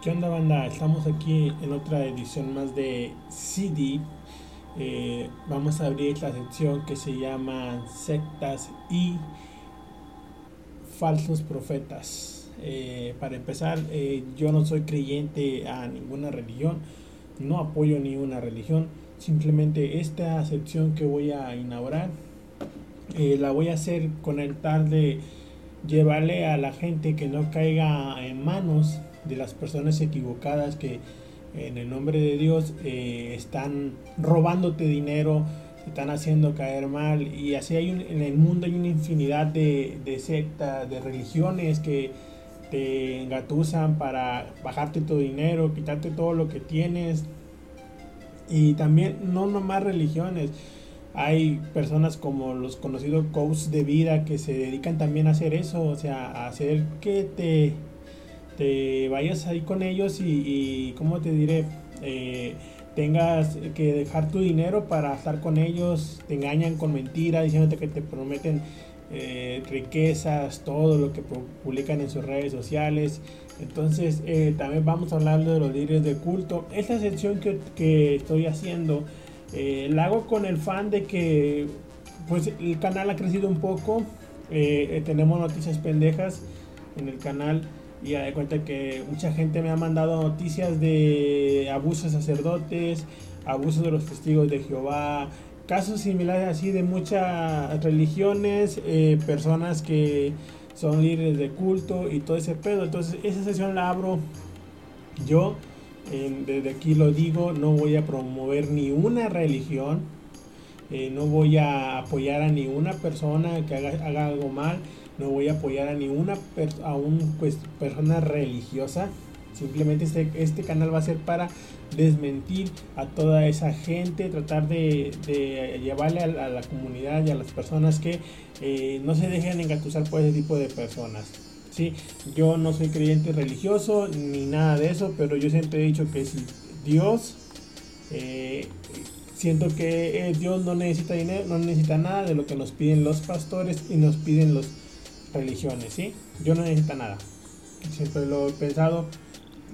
¿Qué onda banda? Estamos aquí en otra edición más de CD. Eh, vamos a abrir la sección que se llama sectas y falsos profetas. Eh, para empezar, eh, yo no soy creyente a ninguna religión, no apoyo ni una religión. Simplemente esta sección que voy a inaugurar la voy a hacer con el tal de llevarle a la gente que no caiga en manos de las personas equivocadas que en el nombre de Dios eh, están robándote dinero, están haciendo caer mal. Y así hay en el mundo hay una infinidad de, de sectas, de religiones que te engatusan para bajarte tu dinero, quitarte todo lo que tienes. Y también no nomás religiones, hay personas como los conocidos coaches de vida que se dedican también a hacer eso, o sea, a hacer que te, te vayas ahí con ellos y, y ¿cómo te diré? Eh, tengas que dejar tu dinero para estar con ellos, te engañan con mentiras, diciéndote que te prometen eh, riquezas, todo lo que publican en sus redes sociales. Entonces, eh, también vamos a hablar de los líderes de culto. Esta sección que, que estoy haciendo la hago con el fan de que pues el canal ha crecido un poco. Tenemos noticias pendejas en el canal y de cuenta que mucha gente me ha mandado noticias de abusos de sacerdotes, abusos de los testigos de Jehová, casos similares así de muchas religiones, personas que son líderes de culto y todo ese pedo. Entonces esa sesión la abro yo desde aquí lo digo, no voy a promover ni una religión, eh, no voy a apoyar a ninguna persona que haga, algo mal, no voy a apoyar a ninguna a un, pues, persona religiosa. Simplemente este, este canal va a ser para desmentir a toda esa gente, tratar de, llevarle a, la comunidad y a las personas que eh, no se dejen engatusar por ese tipo de personas. ¿sí? Yo no soy creyente religioso ni nada de eso, pero yo siempre he dicho que si Dios, eh, siento que eh, Dios no necesita dinero, no necesita nada de lo que nos piden los pastores y nos piden las religiones, ¿sí? Yo no necesito nada. Siempre lo he pensado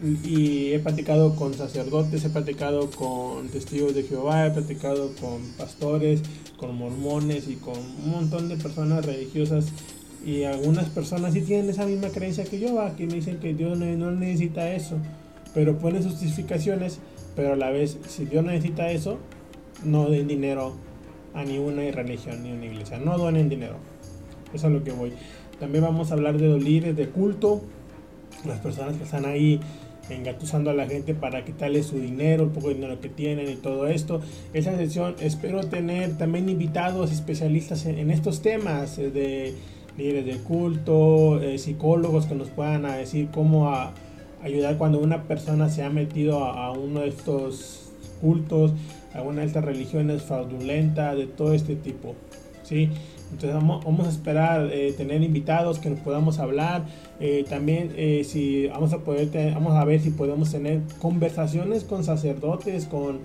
y he platicado con sacerdotes, he platicado con testigos de Jehová, he platicado con pastores, con mormones y con un montón de personas religiosas y algunas personas sí tienen esa misma creencia que yo, que me dicen que Dios no, necesita eso, pero ponen justificaciones, pero a la vez, si Dios necesita eso, no den dinero a ninguna religión ni una iglesia, no donen dinero. Eso es lo que voy. También vamos a hablar de los líderes de culto, las personas que están ahí engatusando a la gente para quitarle su dinero, el poco dinero que tienen y todo esto. Esa sesión espero tener también invitados especialistas en estos temas eh, de líderes de culto, eh, psicólogos que nos puedan decir cómo ayudar cuando una persona se ha metido a, uno de estos cultos, a una de estas religiones fraudulentas, de todo este tipo. ¿Sí? Entonces vamos, a esperar eh, tener invitados que nos podamos hablar. Eh, también si vamos a poder vamos a ver si podemos tener conversaciones con sacerdotes, con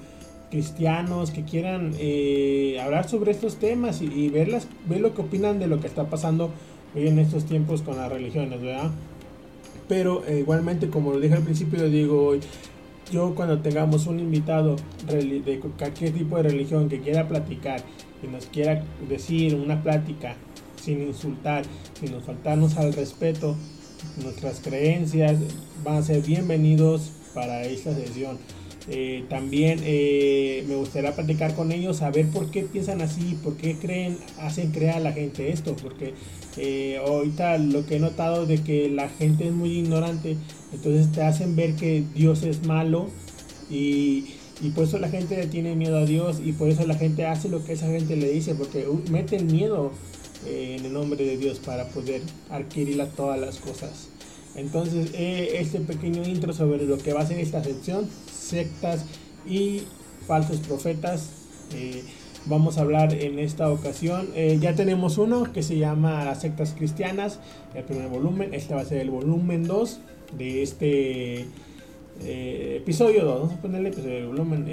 cristianos que quieran eh, hablar sobre estos temas y, ver, ver lo que opinan de lo que está pasando hoy en estos tiempos con las religiones, ¿verdad? Pero eh, igualmente, como lo dije al principio, digo yo cuando tengamos un invitado de cualquier tipo de religión que quiera platicar, que nos quiera decir una plática sin insultar, sin faltarnos al respeto, nuestras creencias van a ser bienvenidos para esta sesión. Eh, también eh, me gustaría platicar con ellos, saber por qué piensan así, por qué creen, hacen creer a la gente esto, porque eh, ahorita lo que he notado de que la gente es muy ignorante, entonces te hacen ver que Dios es malo y, y por eso la gente tiene miedo a Dios y por eso la gente hace lo que esa gente le dice, porque meten miedo en el nombre de Dios para poder adquirir todas las cosas. Entonces, este pequeño intro sobre lo que va a ser esta sección sectas y falsos profetas. Eh, vamos a hablar en esta ocasión. Eh, ya tenemos uno que se llama sectas cristianas, el primer volumen. Este va a ser el volumen 2 de este eh, episodio 2. Vamos a ponerle episodio de volumen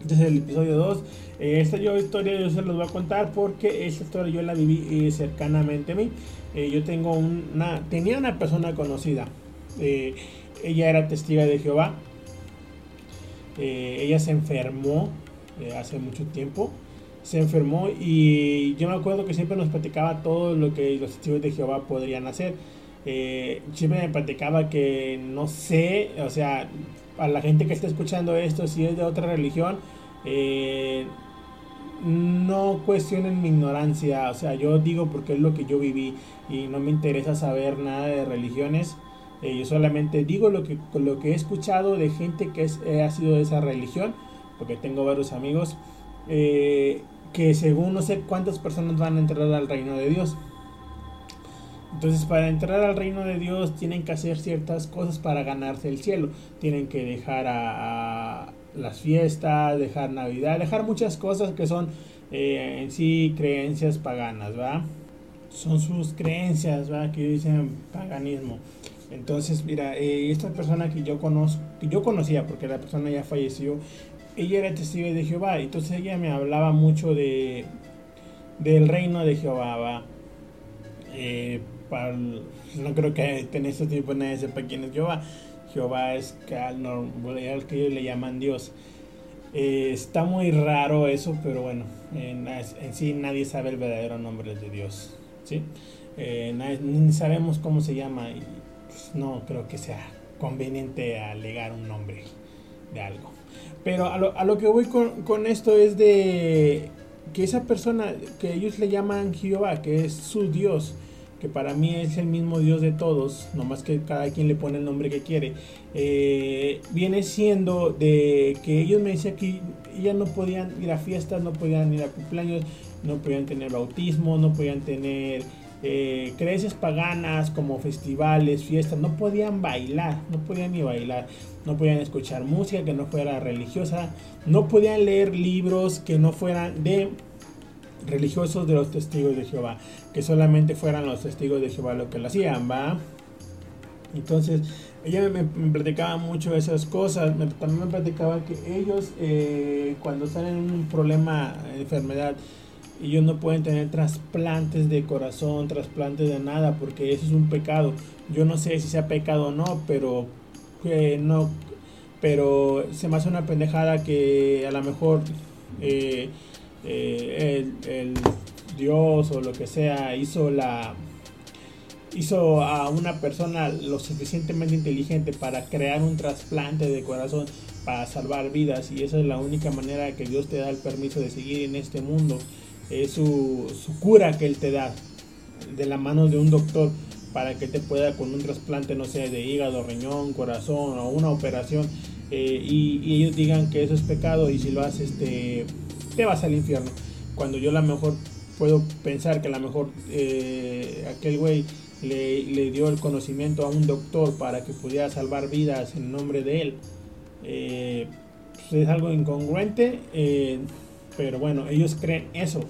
este es el episodio 2. esta yo, historia yo se los voy a contar porque esta historia yo la viví cercanamente a mí. yo tengo una, tenía una persona conocida ella era testiga de Jehová. ella se enfermó hace mucho tiempo se enfermó y yo me acuerdo que siempre nos platicaba todo lo que los testigos de Jehová podrían hacer. Eh, siempre me platicaba que no sé, o sea, a la gente que está escuchando esto, si es de otra religión, eh, no cuestionen mi ignorancia, o sea, yo digo porque es lo que yo viví y no me interesa saber nada de religiones. Eh, yo solamente digo lo que, lo que he escuchado de gente que es, ha sido de esa religión, porque tengo varios amigos que según no sé cuántas personas van a entrar al reino de Dios. Entonces para entrar al reino de Dios tienen que hacer ciertas cosas para ganarse el cielo. Tienen que dejar las fiestas, dejar Navidad, dejar muchas cosas que son eh, en sí creencias paganas, ¿va? Son sus creencias, ¿va? Que dicen paganismo. Entonces, mira, eh, esta persona que yo conozco, que yo conocía porque la persona ya falleció, ella era testigo de Jehová, entonces ella me hablaba mucho de del reino de Jehová. Eh, no creo que en este tiempo nadie sepa quién es Jehová. Jehová es al, que ellos le llaman Dios. Eh, está muy raro eso, pero bueno, en, sí nadie sabe el verdadero nombre de Dios. ¿sí? Eh, ni sabemos cómo se llama y pues, no creo que sea conveniente alegar un nombre de algo. Pero a lo, a lo que voy con, con, esto es de que esa persona que ellos le llaman Jehová, que es su Dios, que para mí es el mismo Dios de todos, nomás que cada quien le pone el nombre que quiere, eh, viene siendo de que ellos me decían que ya no podían ir a fiestas, no podían ir a cumpleaños, no podían tener bautismo, no podían tener eh, creencias paganas como festivales, fiestas, no podían bailar, no podían ni bailar, no podían escuchar música que no fuera religiosa, no podían leer libros que no fueran de religiosos de los testigos de Jehová, que solamente fueran los testigos de Jehová lo que lo hacían, ¿va? Entonces, ella me, platicaba mucho esas cosas, también me platicaba que ellos eh, cuando salen en un problema, enfermedad, ellos no pueden tener trasplantes de corazón, trasplantes de nada, porque eso es un pecado. Yo no sé si sea pecado o no, pero eh, no, pero se me hace una pendejada que a lo mejor eh, eh, el, Dios o lo que sea hizo la hizo a una persona lo suficientemente inteligente para crear un trasplante de corazón para salvar vidas y esa es la única manera que Dios te da el permiso de seguir en este mundo es su, cura que él te da de la mano de un doctor para que te pueda con un trasplante, no sé, de hígado, riñón, corazón o una operación eh, y, ellos digan que eso es pecado y si lo haces te, te vas al infierno. Cuando yo a lo mejor puedo pensar que a lo mejor eh, aquel güey le, le, dio el conocimiento a un doctor para que pudiera salvar vidas en nombre de él. Eh, pues es algo incongruente pero bueno, ellos creen eso.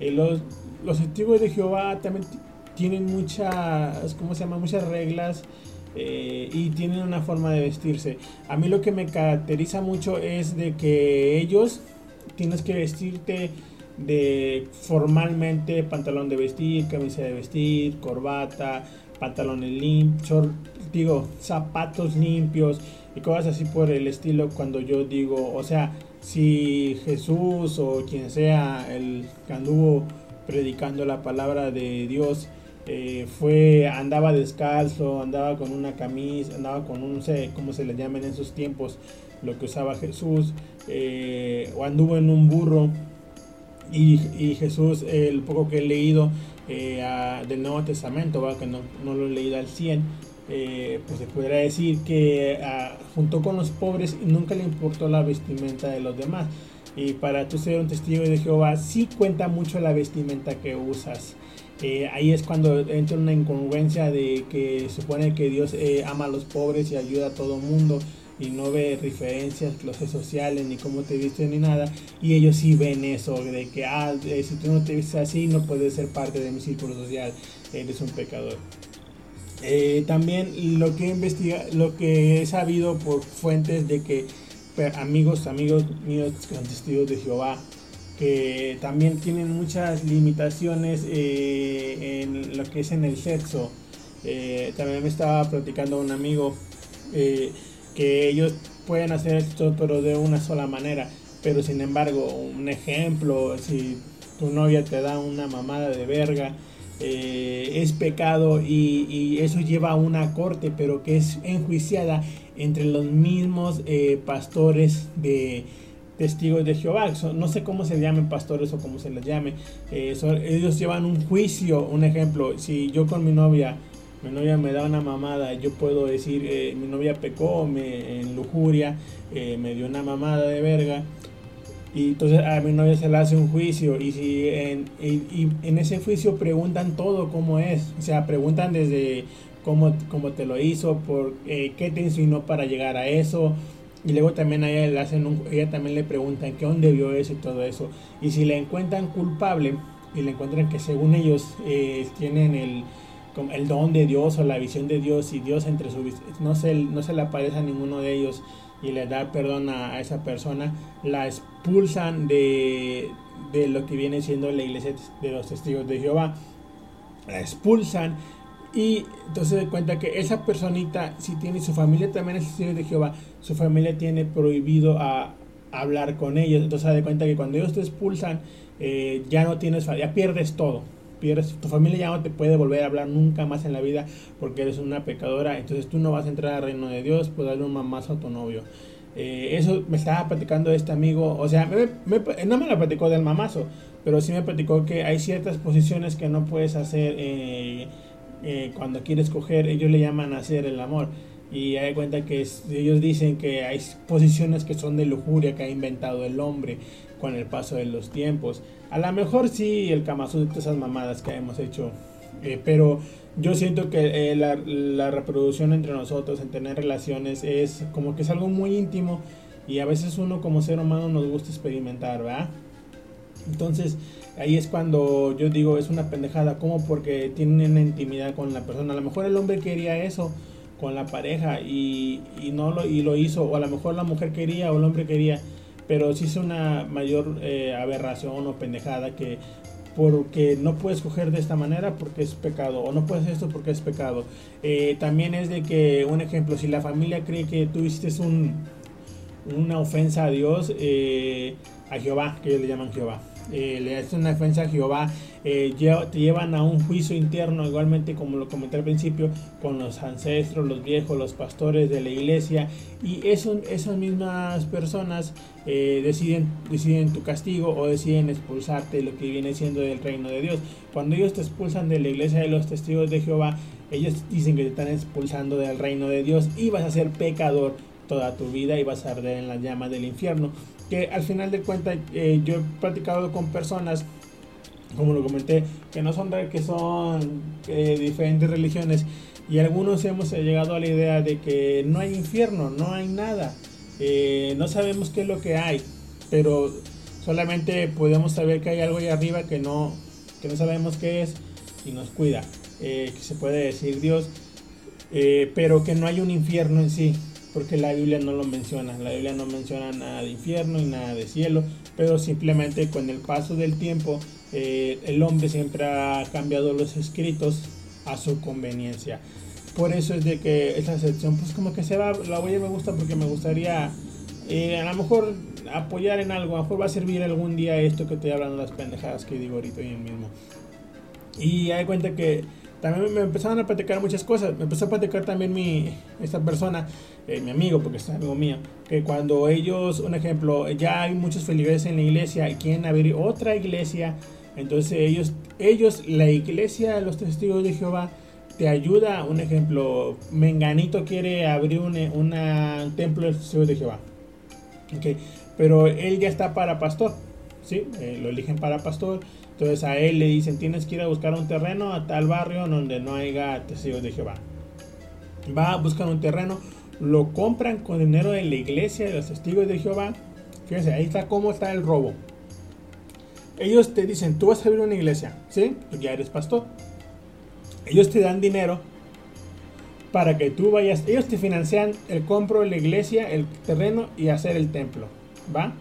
Eh, los, los testigos de Jehová también tienen muchas, ¿cómo se llama? Muchas reglas eh, y tienen una forma de vestirse. A mí lo que me caracteriza mucho es de que ellos tienes que vestirte de formalmente pantalón de vestir, camisa de vestir, corbata, pantalones limpios, digo, zapatos limpios y cosas así por el estilo cuando yo digo, o sea, si Jesús o quien sea el que anduvo predicando la palabra de Dios eh, fue andaba descalzo, andaba con una camisa, andaba con un no sé cómo se le llaman en esos tiempos lo que usaba Jesús eh, o anduvo en un burro y, Jesús el poco que he leído eh, del Nuevo Testamento, que no, no, lo he leído al 100, eh, pues se podría decir que ah, junto con los pobres nunca le importó la vestimenta de los demás. Y para tú ser un testigo de Jehová, sí cuenta mucho la vestimenta que usas. Ahí es cuando entra una incongruencia de que supone que Dios ama a los pobres y ayuda a todo mundo y no ve referencias, clases sociales, ni cómo te vistes, ni nada. Y ellos sí ven eso, de que ah, si tú no te vistes así, no puedes ser parte de mi círculo social, eres un pecador. Eh, también lo que investiga, lo que he sabido por fuentes de que amigos, amigos míos testigos de Jehová, que también tienen muchas limitaciones eh, en lo que es en el sexo. Eh, también me estaba platicando un amigo que ellos pueden hacer esto pero de una sola manera. Pero sin embargo, un ejemplo, si tu novia te da una mamada de verga, eh, es pecado y, eso lleva a una corte, pero que es enjuiciada entre los mismos eh, pastores de testigos de Jehová. no sé cómo se llamen pastores o cómo se les llame. Eh, ellos llevan un juicio, un ejemplo, si yo con mi novia mi novia me da una mamada, yo puedo decir, mi novia pecó me, en lujuria, me dio una mamada de verga, y entonces a mi novia se le hace un juicio y si en, y, en ese juicio preguntan todo cómo es, o sea, preguntan desde cómo, cómo te lo hizo, por eh, qué te enseñó para llegar a eso, y luego también a ella le hacen un, ella también le preguntan qué dónde vio eso y todo eso. Y si le encuentran culpable y le encuentran que según ellos eh, tienen el, el don de Dios o la visión de Dios y Dios entre su no se, no se le aparece a ninguno de ellos y le da perdón a, esa persona, la expulsan de, de lo que viene siendo la iglesia de los testigos de Jehová. La expulsan y entonces se cuenta que esa personita, si tiene su familia también es testigo de Jehová, su familia tiene prohibido a, hablar con ellos. Entonces se da cuenta que cuando ellos te expulsan, eh, ya no tienes, ya pierdes todo pierdes, tu familia ya no te puede volver a hablar nunca más en la vida porque eres una pecadora, entonces tú no vas a entrar al reino de Dios, pues darle un mamazo a tu novio. Eh, eso me estaba platicando este amigo, o sea, no me lo platicó del mamazo, pero sí me platicó que hay ciertas posiciones que no puedes hacer eh, eh, cuando quieres coger, ellos le llaman hacer el amor. Y hay cuenta que ellos dicen que hay posiciones que son de lujuria que ha inventado el hombre con el paso de los tiempos. A lo mejor sí el Kama esas mamadas que hemos hecho, eh, pero yo siento que eh, la, reproducción entre nosotros, en tener relaciones, es como que es algo muy íntimo y a veces uno como ser humano nos gusta experimentar, ¿verdad? Entonces ahí es cuando yo digo es una pendejada, como porque tienen intimidad con la persona. A lo mejor el hombre quería eso con la pareja y, y no lo, y lo hizo, o a lo mejor la mujer quería o el hombre quería pero sí es una mayor eh, aberración o pendejada que porque no puedes coger de esta manera porque es pecado o no puedes esto porque es pecado. Eh, también es de que, un ejemplo, si la familia cree que tú hiciste un, una ofensa a Dios, eh, a Jehová, que ellos le llaman Jehová, eh, le hacen una defensa a Jehová, eh, te llevan a un juicio interno, igualmente como lo comenté al principio, con los ancestros, los viejos, los pastores de la iglesia, y esas mismas personas eh, deciden, deciden tu castigo o deciden expulsarte lo que viene siendo del reino de Dios. Cuando ellos te expulsan de la iglesia de los testigos de Jehová, ellos dicen que te están expulsando del reino de Dios y vas a ser pecador toda tu vida y vas a arder en la llama del infierno que al final de cuentas eh, yo he practicado con personas como lo comenté que no son que son eh, diferentes religiones y algunos hemos llegado a la idea de que no hay infierno no hay nada eh, no sabemos qué es lo que hay pero solamente podemos saber que hay algo ahí arriba que no que no sabemos qué es y nos cuida que se puede decir Dios pero que no hay un infierno en sí porque la Biblia no lo menciona. La Biblia no menciona nada de infierno y nada de cielo, pero simplemente con el paso del tiempo eh, el hombre siempre ha cambiado los escritos a su conveniencia. Por eso es de que esa sección, pues como que se va, la voy a me gusta porque me gustaría eh, a lo mejor apoyar en algo, a lo mejor va a servir algún día esto que estoy hablando, las pendejadas que digo ahorita y mismo. Y hay cuenta que también me empezaron a platicar muchas cosas. Me empezó a platicar también mi, esta persona, eh, mi amigo, porque es amigo mío, que cuando ellos, un ejemplo, ya hay muchos feligreses en la iglesia y quieren abrir otra iglesia, entonces ellos, ellos, la iglesia de los testigos de Jehová, te ayuda, un ejemplo, Menganito quiere abrir un templo de los testigos de Jehová. Okay. Pero él ya está para pastor, ¿sí? Eh, lo eligen para pastor entonces a él le dicen, tienes que ir a buscar un terreno a tal barrio donde no haya testigos de Jehová. Va a buscar un terreno, lo compran con dinero de la iglesia de los testigos de Jehová. Fíjense, ahí está cómo está el robo. Ellos te dicen, tú vas a abrir una iglesia, ¿sí? Pues ya eres pastor. Ellos te dan dinero para que tú vayas. Ellos te financian el compro de la iglesia, el terreno y hacer el templo, ¿va?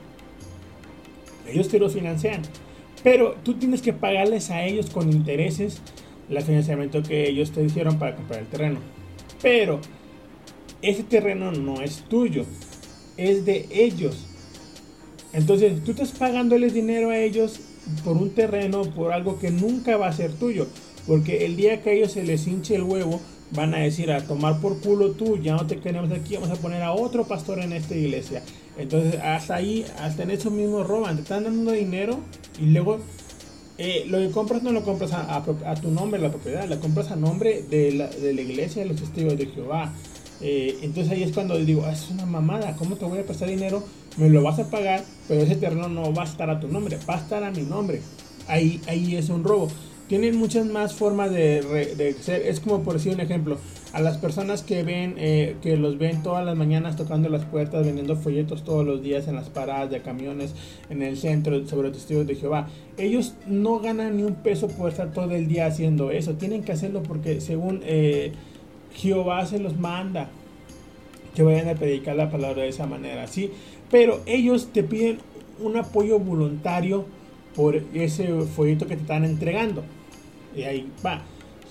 Ellos te lo financian. Pero tú tienes que pagarles a ellos con intereses el financiamiento que ellos te hicieron para comprar el terreno. Pero ese terreno no es tuyo, es de ellos. Entonces tú estás pagándoles dinero a ellos por un terreno, por algo que nunca va a ser tuyo. Porque el día que a ellos se les hinche el huevo, van a decir a tomar por culo tú, ya no te queremos aquí, vamos a poner a otro pastor en esta iglesia. Entonces hasta ahí, hasta en eso mismo roban, te están dando dinero y luego eh, lo que compras no lo compras a, tu nombre, la propiedad, la compras a nombre de la, de la iglesia de los testigos de Jehová. Eh, entonces ahí es cuando digo, ah, es una mamada, ¿cómo te voy a prestar dinero? Me lo vas a pagar, pero ese terreno no va a estar a tu nombre, va a estar a mi nombre. Ahí, ahí es un robo. Tienen muchas más formas de, de ser. Es como por decir un ejemplo, a las personas que ven, eh, que los ven todas las mañanas tocando las puertas, vendiendo folletos todos los días en las paradas de camiones, en el centro, sobre testigos de Jehová. Ellos no ganan ni un peso por estar todo el día haciendo eso. Tienen que hacerlo porque según... Eh, Jehová se los manda que vayan a predicar la palabra de esa manera, ¿sí? Pero ellos te piden un apoyo voluntario por ese folleto que te están entregando. Y ahí va.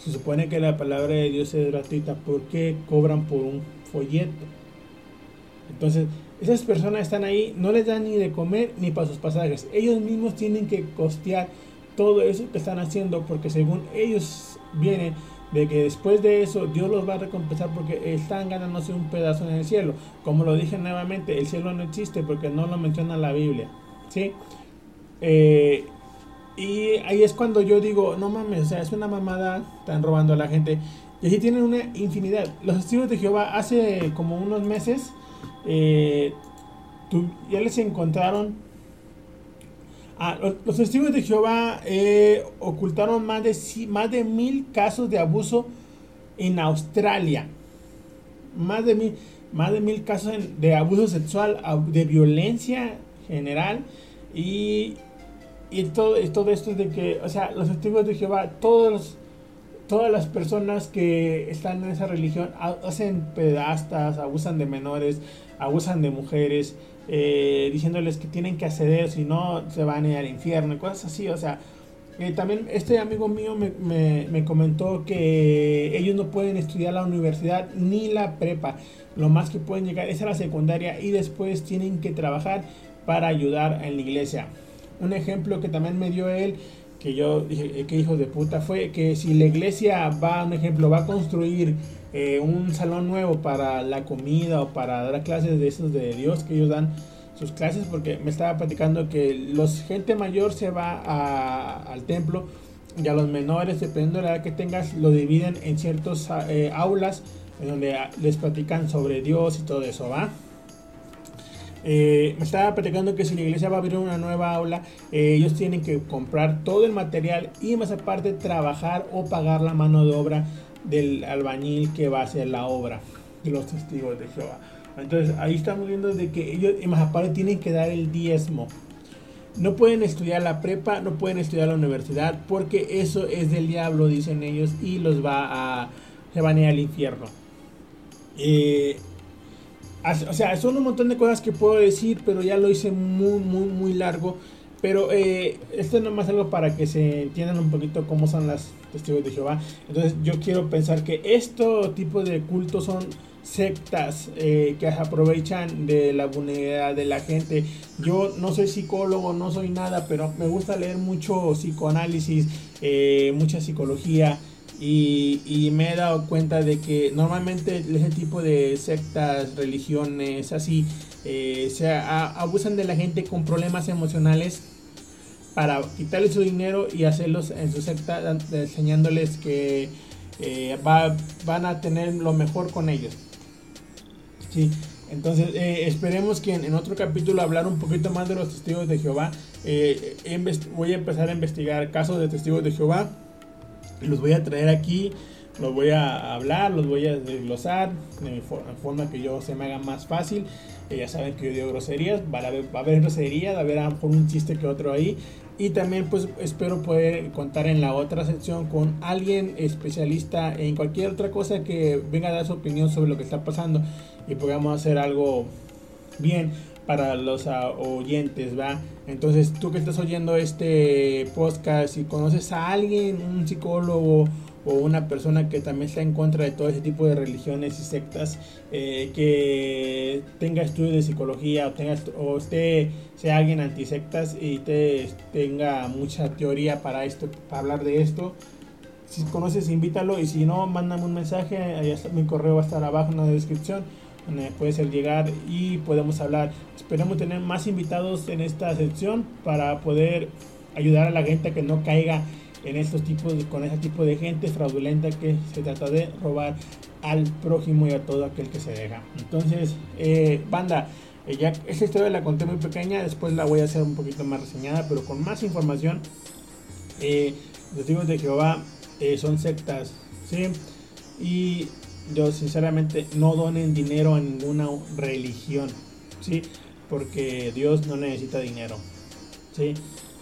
Se supone que la palabra de Dios es gratuita. ¿Por qué cobran por un folleto? Entonces, esas personas están ahí, no les dan ni de comer ni para sus pasajes. Ellos mismos tienen que costear todo eso que están haciendo porque según ellos vienen de que después de eso Dios los va a recompensar porque están ganándose un pedazo en el cielo. Como lo dije nuevamente, el cielo no existe porque no lo menciona la Biblia. ¿sí? Eh, y ahí es cuando yo digo, no mames, o sea, es una mamada, están robando a la gente. Y así tienen una infinidad. Los testigos de Jehová hace como unos meses eh, ya les encontraron Ah, los, testigos de Jehová eh, ocultaron más de, más de mil casos de abuso en Australia. Más de mil, más de mil casos de abuso sexual, de violencia general. Y, y todo, todo esto es de que, o sea, los testigos de Jehová, todas las personas que están en esa religión hacen pedastas, abusan de menores, abusan de mujeres eh, diciéndoles que tienen que acceder, si no se van a ir al infierno y cosas así. O sea, eh, también este amigo mío me, me, comentó que ellos no pueden estudiar la universidad ni la prepa. Lo más que pueden llegar es a la secundaria y después tienen que trabajar para ayudar en la iglesia. Un ejemplo que también me dio él, que yo dije, eh, que hijo de puta, fue que si la iglesia va, un ejemplo, va a construir eh, un salón nuevo para la comida o para dar clases de esos de Dios que ellos dan sus clases porque me estaba platicando que los gente mayor se va al templo y a los menores dependiendo de la edad que tengas lo dividen en ciertos eh, aulas en donde les platican sobre Dios y todo eso va eh, me estaba platicando que si la iglesia va a abrir una nueva aula, ellos tienen que comprar todo el material y más aparte trabajar o pagar la mano de obra del albañil que va a hacer la obra de los testigos de Jehová. Entonces ahí estamos viendo de que ellos, más aparte, tienen que dar el diezmo. No pueden estudiar la prepa, no pueden estudiar la universidad, porque eso es del diablo, dicen ellos, y los va a, se al infierno. Eh, o sea, son un montón de cosas que puedo decir, pero ya lo hice muy, muy, muy largo. Pero eh, esto es nomás algo para que se entiendan un poquito cómo son las testigos de Jehová. Entonces yo quiero pensar que este tipo de cultos son sectas eh, que aprovechan de la vulnerabilidad de la gente. Yo no soy psicólogo, no soy nada, pero me gusta leer mucho psicoanálisis, eh, mucha psicología. Y, y, me he dado cuenta de que normalmente ese tipo de sectas, religiones, así, eh, se abusan de la gente con problemas emocionales para quitarles su dinero y hacerlos en su secta enseñándoles que eh, van a tener lo mejor con ellos. Sí, entonces eh, esperemos que en, otro capítulo hablar un poquito más de los testigos de Jehová. voy a empezar a investigar casos de testigos de Jehová. Los voy a traer aquí los voy a hablar, los voy a desglosar de forma que yo se me haga más fácil. Eh, ya saben que yo digo groserías, va a, haber, va a haber groserías, va a haber a lo mejor un chiste que otro ahí. Y también pues espero poder contar en la otra sección con alguien especialista en cualquier otra cosa que venga a dar su opinión sobre lo que está pasando y podamos hacer algo bien para los ah, oyentes, ¿va? Entonces, tú que estás oyendo este podcast, si conoces a alguien, un psicólogo o una persona que también está en contra de todo ese tipo de religiones y sectas, eh, que tenga estudios de psicología o, tenga, o usted sea alguien antisectas y te, tenga mucha teoría para esto, para hablar de esto. Si conoces, invítalo y si no, mándame un mensaje. Ahí está, mi correo va a estar abajo en la descripción. Donde puede ser llegar y podemos hablar. Esperemos tener más invitados en esta sección para poder ayudar a la gente a que no caiga en estos tipos con ese tipo de gente fraudulenta que se trata de robar al prójimo y a todo aquel que se deja. Entonces, eh, banda, eh, ya esta historia la conté muy pequeña, después la voy a hacer un poquito más reseñada, pero con más información. Eh, los testigos de Jehová son sectas, ¿sí? Y yo sinceramente no donen dinero a ninguna religión, ¿sí? Porque Dios no necesita dinero, ¿sí?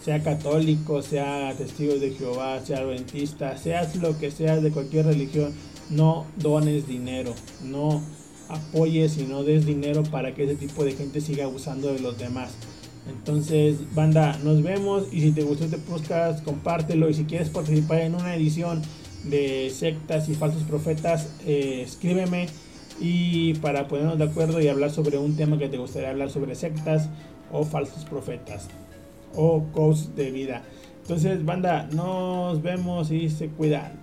Sea católico, sea testigo de Jehová, sea adventista, seas lo que seas de cualquier religión, no dones dinero, no apoyes y no des dinero para que ese tipo de gente siga abusando de los demás. Entonces, banda, nos vemos y si te gustó este podcast, compártelo y si quieres participar en una edición de sectas y falsos profetas, eh, escríbeme y para ponernos de acuerdo y hablar sobre un tema que te gustaría hablar sobre sectas o falsos profetas o coach de vida. Entonces, banda, nos vemos y se cuidan.